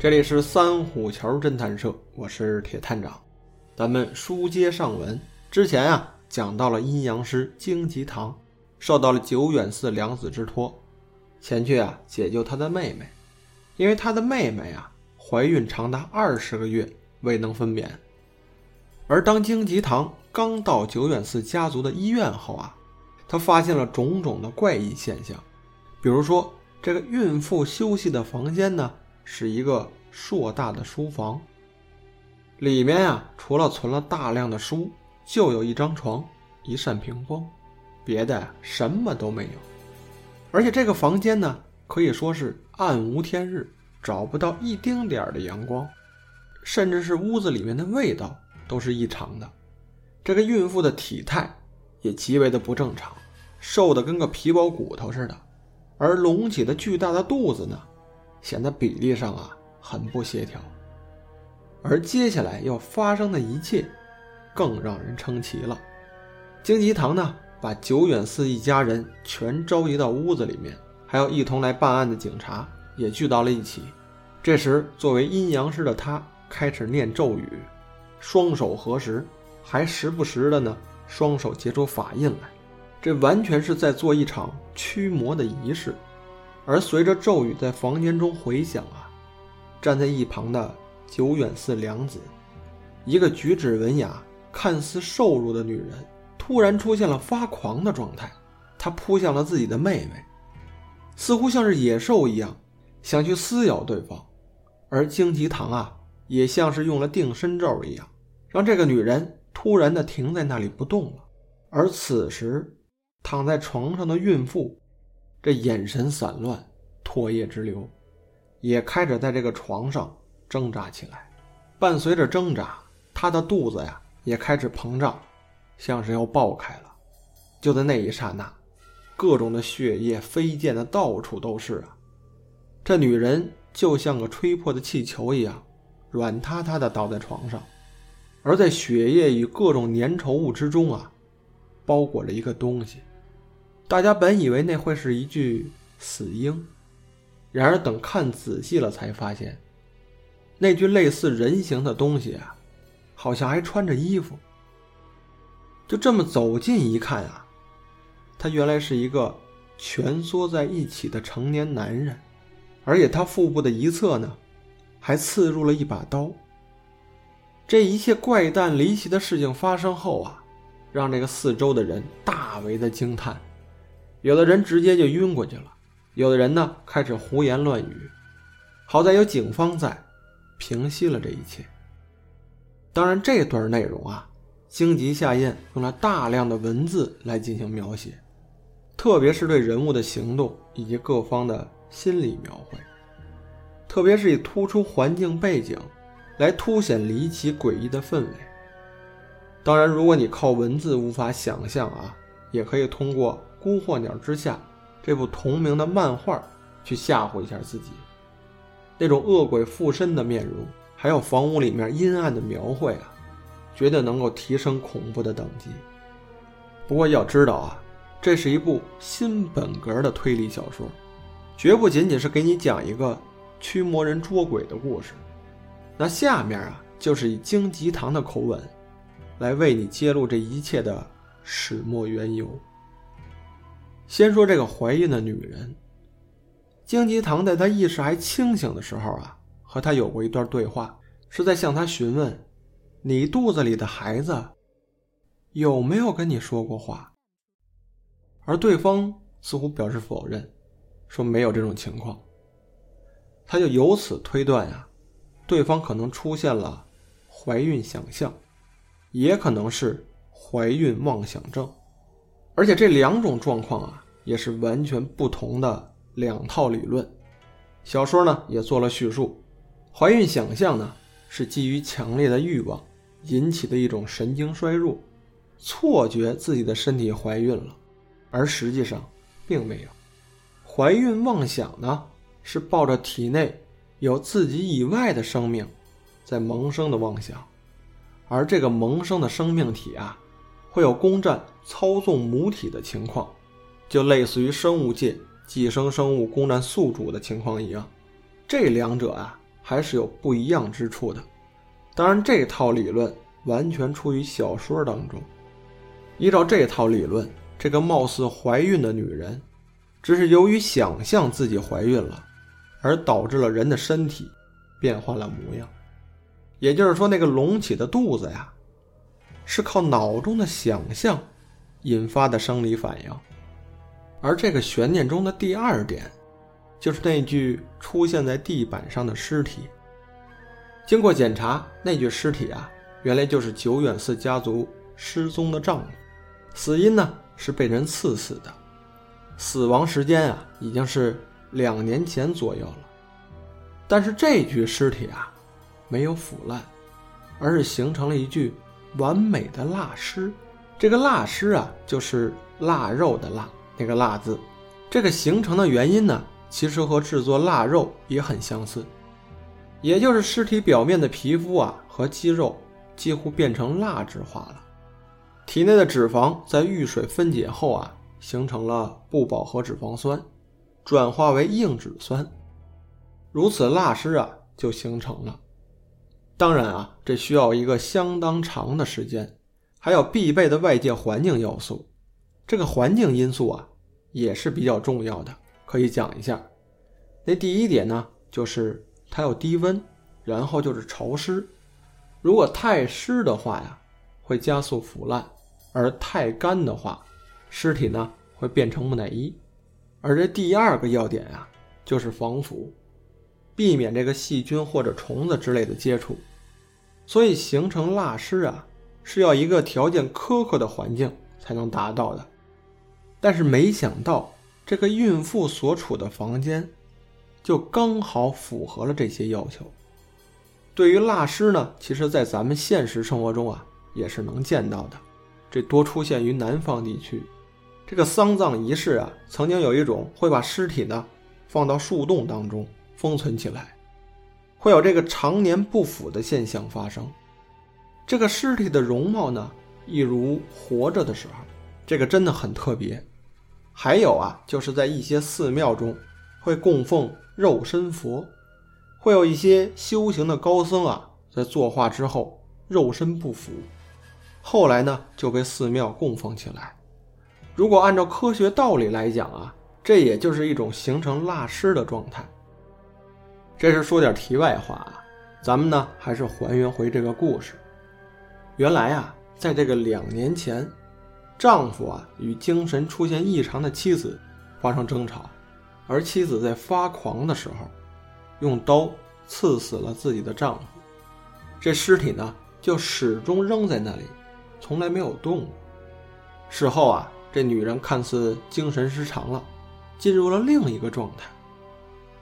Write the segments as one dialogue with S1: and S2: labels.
S1: 这里是三虎桥侦探社，我是铁探长。咱们书接上文，之前啊讲到了阴阳师荆棘堂受到了久远寺良子之托，前去啊解救他的妹妹，因为他的妹妹啊怀孕长达二十个月未能分娩。而当荆棘堂刚到久远寺家族的医院后啊，他发现了种种的怪异现象，比如说这个孕妇休息的房间呢。是一个硕大的书房，里面啊，除了存了大量的书，就有一张床、一扇屏风，别的什么都没有。而且这个房间呢，可以说是暗无天日，找不到一丁点儿的阳光，甚至是屋子里面的味道都是异常的。这个孕妇的体态也极为的不正常，瘦的跟个皮包骨头似的，而隆起的巨大的肚子呢？显得比例上啊很不协调，而接下来要发生的一切，更让人称奇了。荆棘堂呢，把久远寺一家人全召集到屋子里面，还有一同来办案的警察也聚到了一起。这时，作为阴阳师的他开始念咒语，双手合十，还时不时的呢双手结出法印来，这完全是在做一场驱魔的仪式。而随着咒语在房间中回响啊，站在一旁的久远寺良子，一个举止文雅、看似瘦弱的女人，突然出现了发狂的状态。她扑向了自己的妹妹，似乎像是野兽一样想去撕咬对方。而荆棘堂啊，也像是用了定身咒一样，让这个女人突然的停在那里不动了。而此时，躺在床上的孕妇。这眼神散乱，唾液直流，也开始在这个床上挣扎起来。伴随着挣扎，他的肚子呀也开始膨胀，像是要爆开了。就在那一刹那，各种的血液飞溅的到处都是啊！这女人就像个吹破的气球一样，软塌塌的倒在床上。而在血液与各种粘稠物之中啊，包裹着一个东西。大家本以为那会是一具死婴，然而等看仔细了，才发现，那具类似人形的东西啊，好像还穿着衣服。就这么走近一看啊，他原来是一个蜷缩在一起的成年男人，而且他腹部的一侧呢，还刺入了一把刀。这一切怪诞离奇的事情发生后啊，让这个四周的人大为的惊叹。有的人直接就晕过去了，有的人呢开始胡言乱语。好在有警方在，平息了这一切。当然，这段内容啊，荆棘下印用了大量的文字来进行描写，特别是对人物的行动以及各方的心理描绘，特别是以突出环境背景来凸显离奇诡异的氛围。当然，如果你靠文字无法想象啊，也可以通过。《孤鹤鸟之下》这部同名的漫画，去吓唬一下自己。那种恶鬼附身的面容，还有房屋里面阴暗的描绘啊，绝对能够提升恐怖的等级。不过要知道啊，这是一部新本格的推理小说，绝不仅仅是给你讲一个驱魔人捉鬼的故事。那下面啊，就是以荆棘堂的口吻，来为你揭露这一切的始末缘由。先说这个怀孕的女人，荆棘堂在她意识还清醒的时候啊，和她有过一段对话，是在向她询问：“你肚子里的孩子有没有跟你说过话？”而对方似乎表示否认，说没有这种情况。他就由此推断呀，对方可能出现了怀孕想象，也可能是怀孕妄想症。而且这两种状况啊，也是完全不同的两套理论。小说呢也做了叙述，怀孕想象呢是基于强烈的欲望引起的一种神经衰弱，错觉自己的身体怀孕了，而实际上并没有。怀孕妄想呢是抱着体内有自己以外的生命在萌生的妄想，而这个萌生的生命体啊。会有攻占、操纵母体的情况，就类似于生物界寄生生物攻占宿主的情况一样。这两者啊，还是有不一样之处的。当然，这套理论完全出于小说当中。依照这套理论，这个貌似怀孕的女人，只是由于想象自己怀孕了，而导致了人的身体变换了模样。也就是说，那个隆起的肚子呀，是靠脑中的想象引发的生理反应。而这个悬念中的第二点，就是那具出现在地板上的尸体。经过检查，那具尸体啊，原来就是久远寺家族失踪的丈夫，死因呢是被人刺死的，死亡时间啊已经是两年前左右了。但是这具尸体啊，没有腐烂，而是形成了一具完美的蜡尸。这个蜡尸啊，就是腊肉的腊。那个腊字，这个形成的原因呢，其实和制作腊肉也很相似，也就是尸体表面的皮肤啊和肌肉几乎变成蜡质化了，体内的脂肪在遇水分解后啊，形成了不饱和脂肪酸，转化为硬脂酸，如此蜡尸啊就形成了。当然啊，这需要一个相当长的时间，还有必备的外界环境要素。这个环境因素啊，也是比较重要的，可以讲一下。那第一点呢，就是它要低温，然后就是潮湿。如果太湿的话呀，会加速腐烂；而太干的话，尸体呢会变成木乃伊。而这第二个要点啊，就是防腐，避免这个细菌或者虫子之类的接触。所以形成蜡尸啊，是要一个条件苛刻的环境才能达到的。但是没想到，这个孕妇所处的房间，就刚好符合了这些要求。对于蜡尸呢，其实在咱们现实生活中啊，也是能见到的。这多出现于南方地区。这个丧葬仪式啊，曾经有一种会把尸体呢放到树洞当中封存起来，会有这个常年不腐的现象发生。这个尸体的容貌呢，一如活着的时候。这个真的很特别，还有啊，就是在一些寺庙中会供奉肉身佛，会有一些修行的高僧啊，在作画之后肉身不腐，后来呢就被寺庙供奉起来。如果按照科学道理来讲啊，这也就是一种形成蜡尸的状态。这是说点题外话啊，咱们呢还是还原回这个故事。原来啊，在这个两年前。丈夫啊与精神出现异常的妻子发生争吵，而妻子在发狂的时候，用刀刺死了自己的丈夫。这尸体呢就始终扔在那里，从来没有动过。事后啊，这女人看似精神失常了，进入了另一个状态，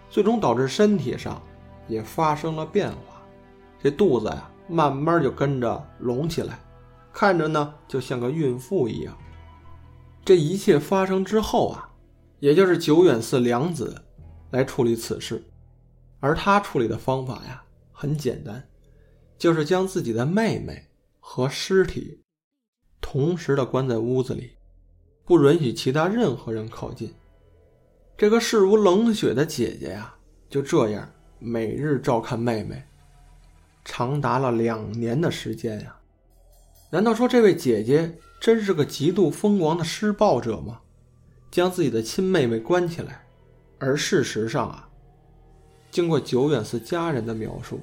S1: 最终导致身体上也发生了变化。这肚子呀慢慢就跟着隆起来。看着呢，就像个孕妇一样。这一切发生之后啊，也就是久远寺良子来处理此事，而他处理的方法呀，很简单，就是将自己的妹妹和尸体同时的关在屋子里，不允许其他任何人靠近。这个视如冷血的姐姐呀，就这样每日照看妹妹，长达了两年的时间呀。难道说这位姐姐真是个极度疯狂的施暴者吗？将自己的亲妹妹关起来，而事实上啊，经过久远寺家人的描述，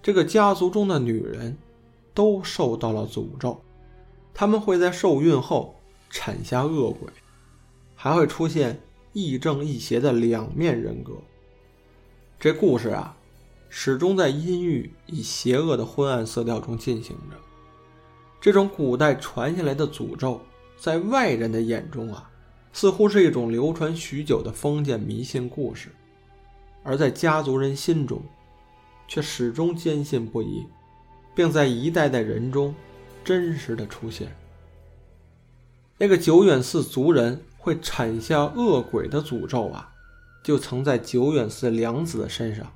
S1: 这个家族中的女人都受到了诅咒，他们会在受孕后产下恶鬼，还会出现亦正亦邪的两面人格。这故事啊，始终在阴郁与邪恶的昏暗色调中进行着。这种古代传下来的诅咒，在外人的眼中啊，似乎是一种流传许久的封建迷信故事；而在家族人心中，却始终坚信不疑，并在一代代人中真实的出现。那个久远寺族人会产下恶鬼的诅咒啊，就曾在久远寺良子的身上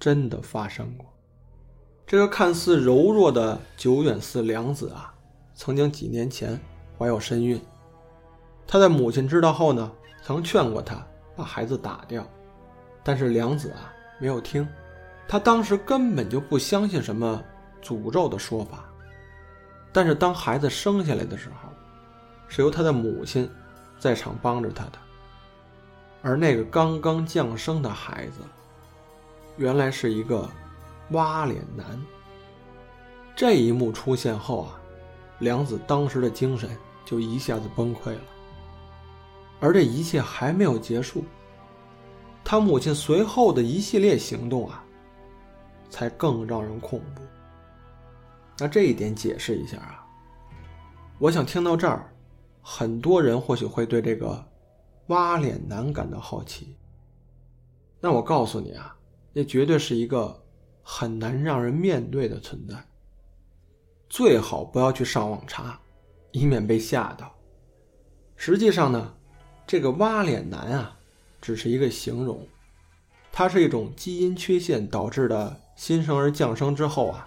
S1: 真的发生过。这个看似柔弱的久远寺良子啊，曾经几年前怀有身孕。他的母亲知道后呢，曾劝过他把孩子打掉，但是良子啊没有听，他当时根本就不相信什么诅咒的说法。但是当孩子生下来的时候，是由他的母亲在场帮着他的。而那个刚刚降生的孩子，原来是一个挖脸男。这一幕出现后啊，梁子当时的精神就一下子崩溃了。而这一切还没有结束，他母亲随后的一系列行动啊。才更让人恐怖。那这一点解释一下啊，我想听到这儿，很多人或许会对这个挖脸男感到好奇。那我告诉你啊，那绝对是一个很难让人面对的存在。最好不要去上网查，以免被吓到。实际上呢，这个挖脸男啊，只是一个形容，它是一种基因缺陷导致的。新生儿降生之后啊，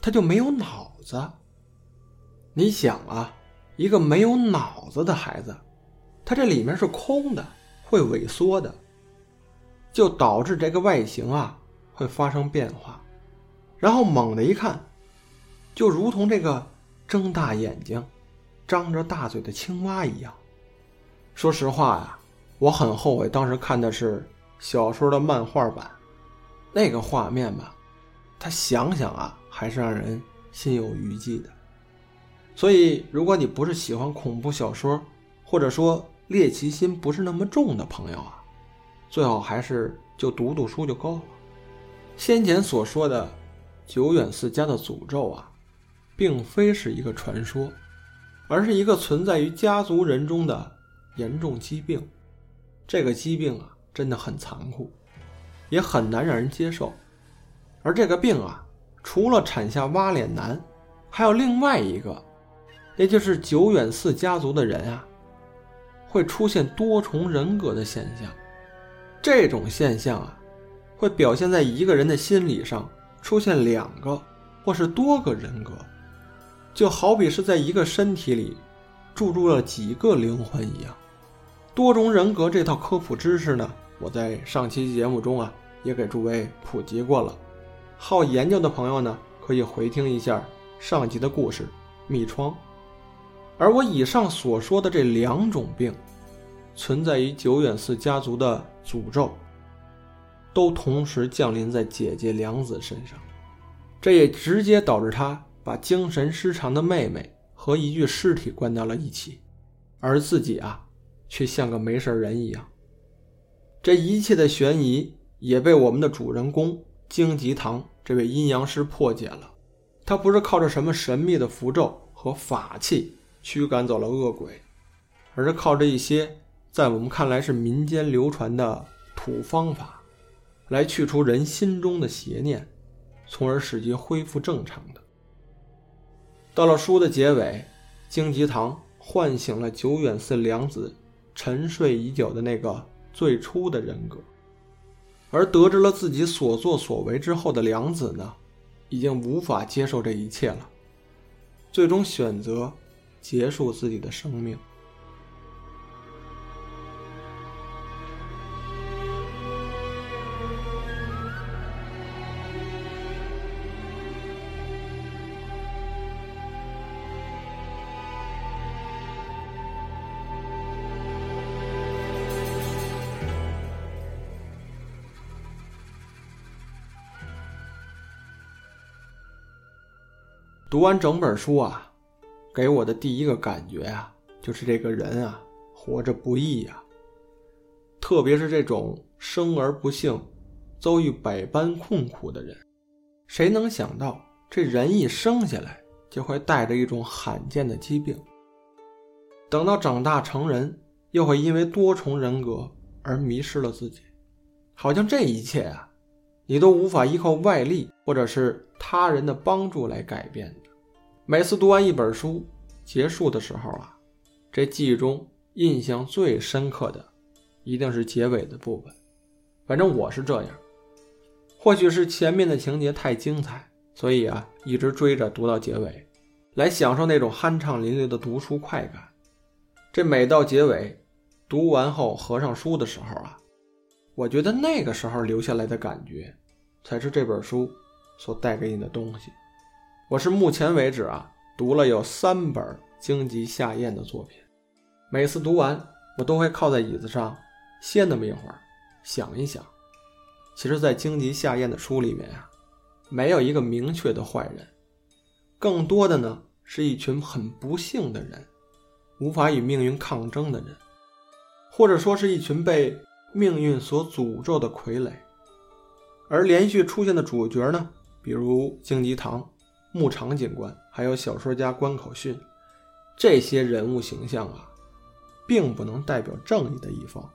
S1: 他就没有脑子。你想啊，一个没有脑子的孩子，他这里面是空的，会萎缩的，就导致这个外形啊会发生变化。然后猛的一看，就如同这个睁大眼睛、张着大嘴的青蛙一样。说实话呀，我很后悔当时看的是小说的漫画版。那个画面吧，他想想啊，还是让人心有余悸的。所以，如果你不是喜欢恐怖小说，或者说猎奇心不是那么重的朋友啊，最好还是就读读书就够了。先前所说的久远寺家的诅咒啊，并非是一个传说，而是一个存在于家族人中的严重疾病。这个疾病啊，真的很残酷。也很难让人接受，而这个病啊，除了产下挖脸男，还有另外一个，也就是久远寺家族的人啊，会出现多重人格的现象。这种现象啊，会表现在一个人的心理上出现两个或是多个人格，就好比是在一个身体里注入了几个灵魂一样。多重人格这套科普知识呢？我在上期节目中啊，也给诸位普及过了。好研究的朋友呢，可以回听一下上集的故事——密窗。而我以上所说的这两种病，存在于久远寺家族的诅咒，都同时降临在姐姐良子身上。这也直接导致他把精神失常的妹妹和一具尸体关到了一起，而自己啊，却像个没事人一样。这一切的悬疑也被我们的主人公荆棘堂这位阴阳师破解了。他不是靠着什么神秘的符咒和法器驱赶走了恶鬼，而是靠着一些在我们看来是民间流传的土方法，来去除人心中的邪念，从而使其恢复正常的。到了书的结尾，荆棘堂唤醒了久远寺良子沉睡已久的那个。最初的人格，而得知了自己所作所为之后的良子呢，已经无法接受这一切了，最终选择结束自己的生命。读完整本书啊，给我的第一个感觉啊，就是这个人啊，活着不易呀。特别是这种生而不幸、遭遇百般困苦的人，谁能想到这人一生下来就会带着一种罕见的疾病？等到长大成人，又会因为多重人格而迷失了自己，好像这一切啊，你都无法依靠外力或者是他人的帮助来改变。每次读完一本书结束的时候啊，这记忆中印象最深刻的，一定是结尾的部分。反正我是这样。或许是前面的情节太精彩，所以啊，一直追着读到结尾，来享受那种酣畅淋漓的读书快感。这每到结尾，读完后合上书的时候啊，我觉得那个时候留下来的感觉，才是这本书所带给你的东西。我是目前为止啊，读了有三本荆棘夏彦的作品，每次读完，我都会靠在椅子上歇那么一会儿，想一想。其实，在荆棘夏彦的书里面啊，没有一个明确的坏人，更多的呢是一群很不幸的人，无法与命运抗争的人，或者说是一群被命运所诅咒的傀儡。而连续出现的主角呢，比如荆棘堂。牧场警官，还有小说家关口训，这些人物形象啊，并不能代表正义的一方。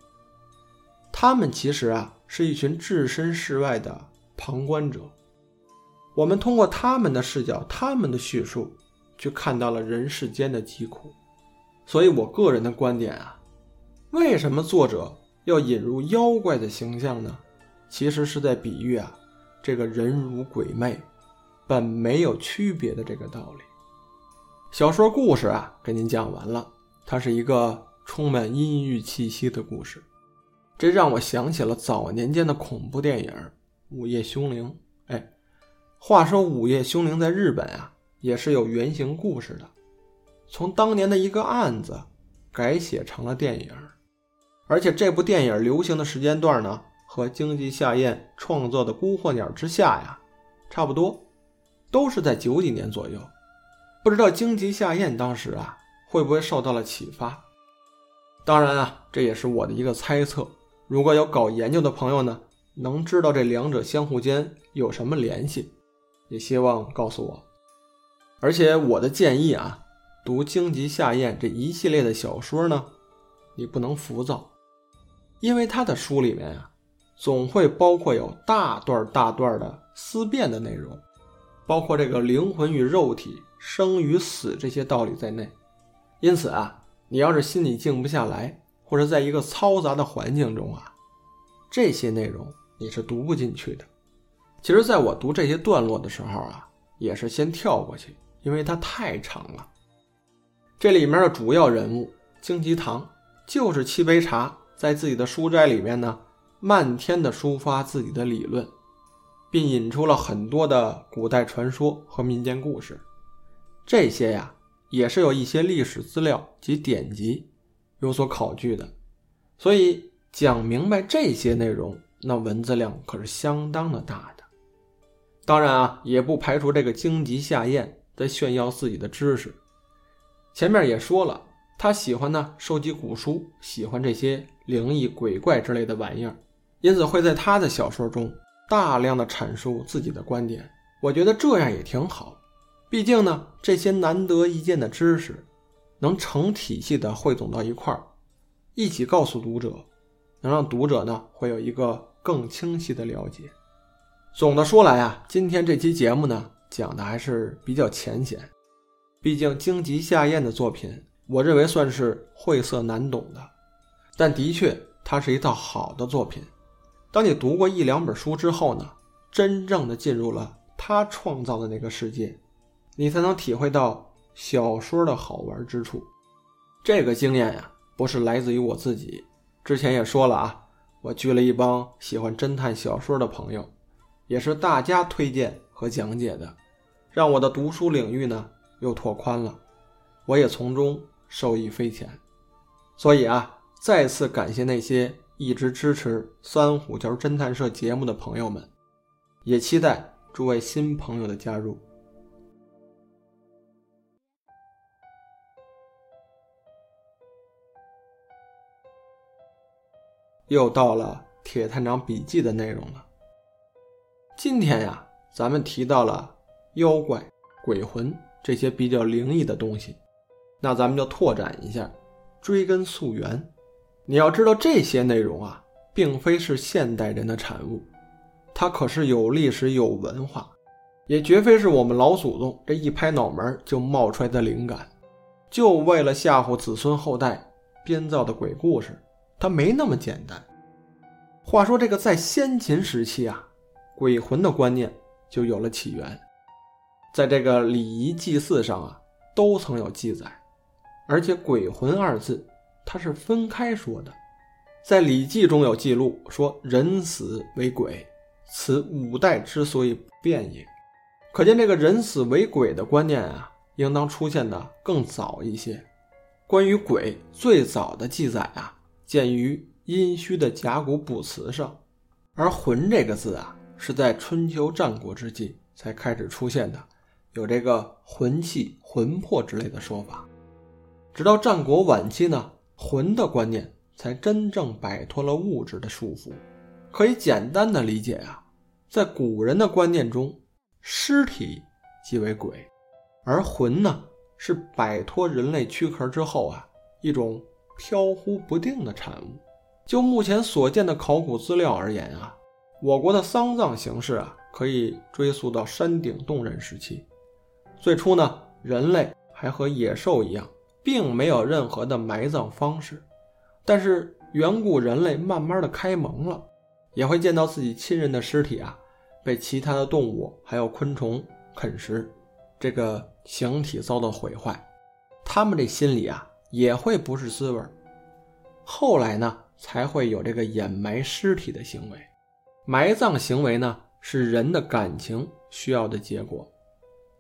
S1: 他们其实啊，是一群置身事外的旁观者。我们通过他们的视角、他们的叙述，去看到了人世间的疾苦。所以我个人的观点啊，为什么作者要引入妖怪的形象呢？其实是在比喻啊，这个人如鬼魅。本没有区别的这个道理。小说故事啊，给您讲完了。它是一个充满阴郁气息的故事，这让我想起了早年间的恐怖电影《午夜凶铃》。哎，话说《午夜凶铃》在日本啊，也是有原型故事的，从当年的一个案子改写成了电影。而且这部电影流行的时间段呢，和经济夏彦创作的《孤鹤鸟之下》呀，差不多。都是在九几年左右，不知道荆棘下咽当时啊会不会受到了启发？当然啊，这也是我的一个猜测。如果有搞研究的朋友呢，能知道这两者相互间有什么联系，也希望告诉我。而且我的建议啊，读荆棘下咽这一系列的小说呢，你不能浮躁，因为他的书里面啊，总会包括有大段大段的思辨的内容。包括这个灵魂与肉体、生与死这些道理在内，因此啊，你要是心里静不下来，或者在一个嘈杂的环境中啊，这些内容你是读不进去的。其实，在我读这些段落的时候啊，也是先跳过去，因为它太长了。这里面的主要人物荆棘堂，就是沏杯茶，在自己的书斋里面呢，漫天的抒发自己的理论。并引出了很多的古代传说和民间故事，这些呀也是有一些历史资料及典籍有所考据的，所以讲明白这些内容，那文字量可是相当的大的。当然啊，也不排除这个荆棘夏彦在炫耀自己的知识。前面也说了，他喜欢呢收集古书，喜欢这些灵异鬼怪之类的玩意儿，因此会在他的小说中。大量的阐述自己的观点，我觉得这样也挺好。毕竟呢，这些难得一见的知识，能成体系的汇总到一块儿，一起告诉读者，能让读者呢会有一个更清晰的了解。总的说来啊，今天这期节目呢讲的还是比较浅显。毕竟荆棘夏彦的作品，我认为算是晦涩难懂的，但的确它是一套好的作品。当你读过一两本书之后呢，真正的进入了他创造的那个世界，你才能体会到小说的好玩之处。这个经验呀，不是来自于我自己，之前也说了啊，我聚了一帮喜欢侦探小说的朋友，也是大家推荐和讲解的，让我的读书领域呢又拓宽了，我也从中受益匪浅。所以啊，再次感谢那些。一直支持三虎桥侦探社节目的朋友们，也期待诸位新朋友的加入。又到了铁探长笔记的内容了。今天呀，咱们提到了妖怪、鬼魂这些比较灵异的东西，那咱们就拓展一下，追根溯源。你要知道，这些内容啊，并非是现代人的产物，它可是有历史、有文化，也绝非是我们老祖宗这一拍脑门就冒出来的灵感，就为了吓唬子孙后代编造的鬼故事。它没那么简单。话说，这个在先秦时期啊，鬼魂的观念就有了起源，在这个礼仪祭祀上啊，都曾有记载，而且“鬼魂”二字。它是分开说的，在《礼记》中有记录说：“人死为鬼，此五代之所以不变也。可见这个人死为鬼的观念啊，应当出现的更早一些。关于鬼最早的记载啊，见于殷墟的甲骨卜辞上，而“魂”这个字啊，是在春秋战国之际才开始出现的，有这个魂气、魂魄之类的说法。直到战国晚期呢，魂的观念才真正摆脱了物质的束缚。可以简单的理解啊，在古人的观念中，尸体即为鬼，而魂呢？是摆脱人类躯壳之后啊，一种飘忽不定的产物。就目前所见的考古资料而言啊，我国的丧葬形式啊，可以追溯到山顶洞人时期。最初呢，人类还和野兽一样，并没有任何的埋葬方式。但是远古人类慢慢的开蒙了，也会见到自己亲人的尸体啊，被其他的动物还有昆虫啃食。这个形体遭到毁坏，他们这心里啊也会不是滋味后来呢，才会有这个掩埋尸体的行为。埋葬行为呢，是人的感情需要的结果。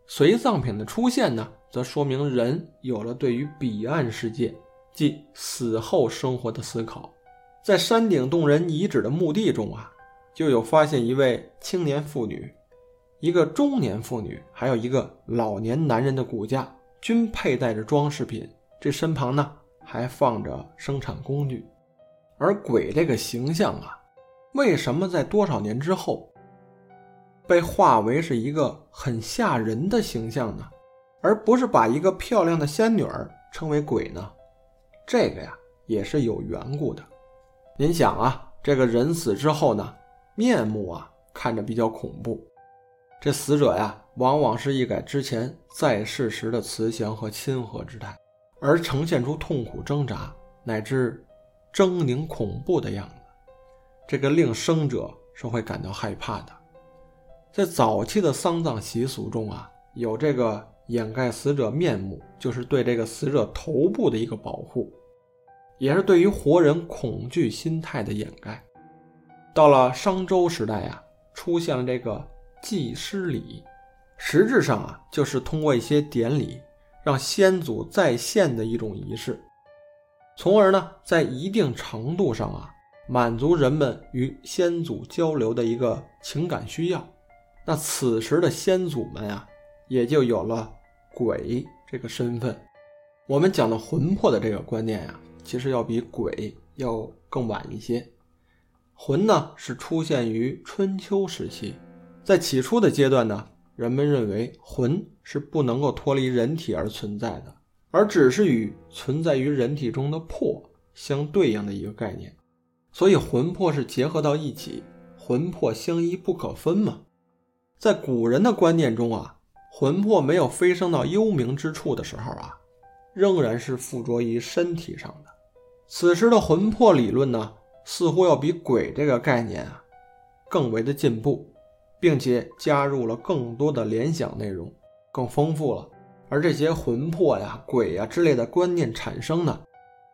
S1: 随葬品的出现呢，则说明人有了对于彼岸世界，即死后生活的思考。在山顶洞人遗址的墓地中啊，就有发现一位青年妇女。一个中年妇女，还有一个老年男人的骨架，均佩戴着装饰品。这身旁呢，还放着生产工具。而鬼这个形象啊，为什么在多少年之后，被化为是一个很吓人的形象呢？而不是把一个漂亮的仙女儿称为鬼呢？这个呀，也是有缘故的。您想啊，这个人死之后呢，面目啊，看着比较恐怖。这死者呀，往往是一改之前在世时的慈祥和亲和之态，而呈现出痛苦挣扎乃至狰狞恐怖的样子，这个令生者是会感到害怕的。在早期的丧葬习俗中啊，有这个掩盖死者面目，就是对这个死者头部的一个保护，也是对于活人恐惧心态的掩盖。到了商周时代啊，出现了这个。祭师礼，实质上啊，就是通过一些典礼，让先祖再现的一种仪式，从而呢，在一定程度上啊，满足人们与先祖交流的一个情感需要。那此时的先祖们啊，也就有了鬼这个身份。我们讲的魂魄的这个观念啊，其实要比鬼要更晚一些。魂呢，是出现于春秋时期。在起初的阶段呢，人们认为魂是不能够脱离人体而存在的，而只是与存在于人体中的魄相对应的一个概念，所以魂魄是结合到一起，魂魄相依不可分嘛。在古人的观念中啊，魂魄没有飞升到幽冥之处的时候啊，仍然是附着于身体上的。此时的魂魄理论呢，似乎要比鬼这个概念啊，更为的进步。并且加入了更多的联想内容，更丰富了。而这些魂魄呀、鬼呀之类的观念产生呢，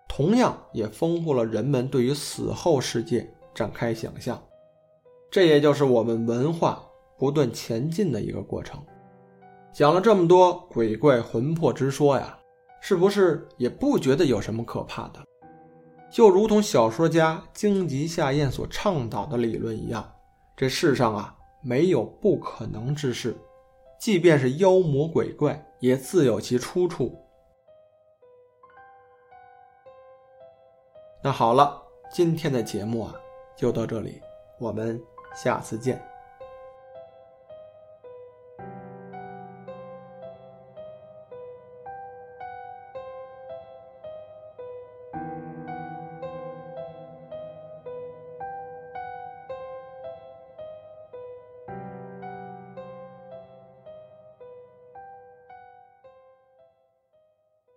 S1: 同样也丰富了人们对于死后世界展开想象。这也就是我们文化不断前进的一个过程。讲了这么多鬼怪魂魄之说呀，是不是也不觉得有什么可怕的？就如同小说家荆棘夏彦所倡导的理论一样，这世上啊。没有不可能之事，即便是妖魔鬼怪，也自有其出处。那好了，今天的节目啊，就到这里，我们下次见。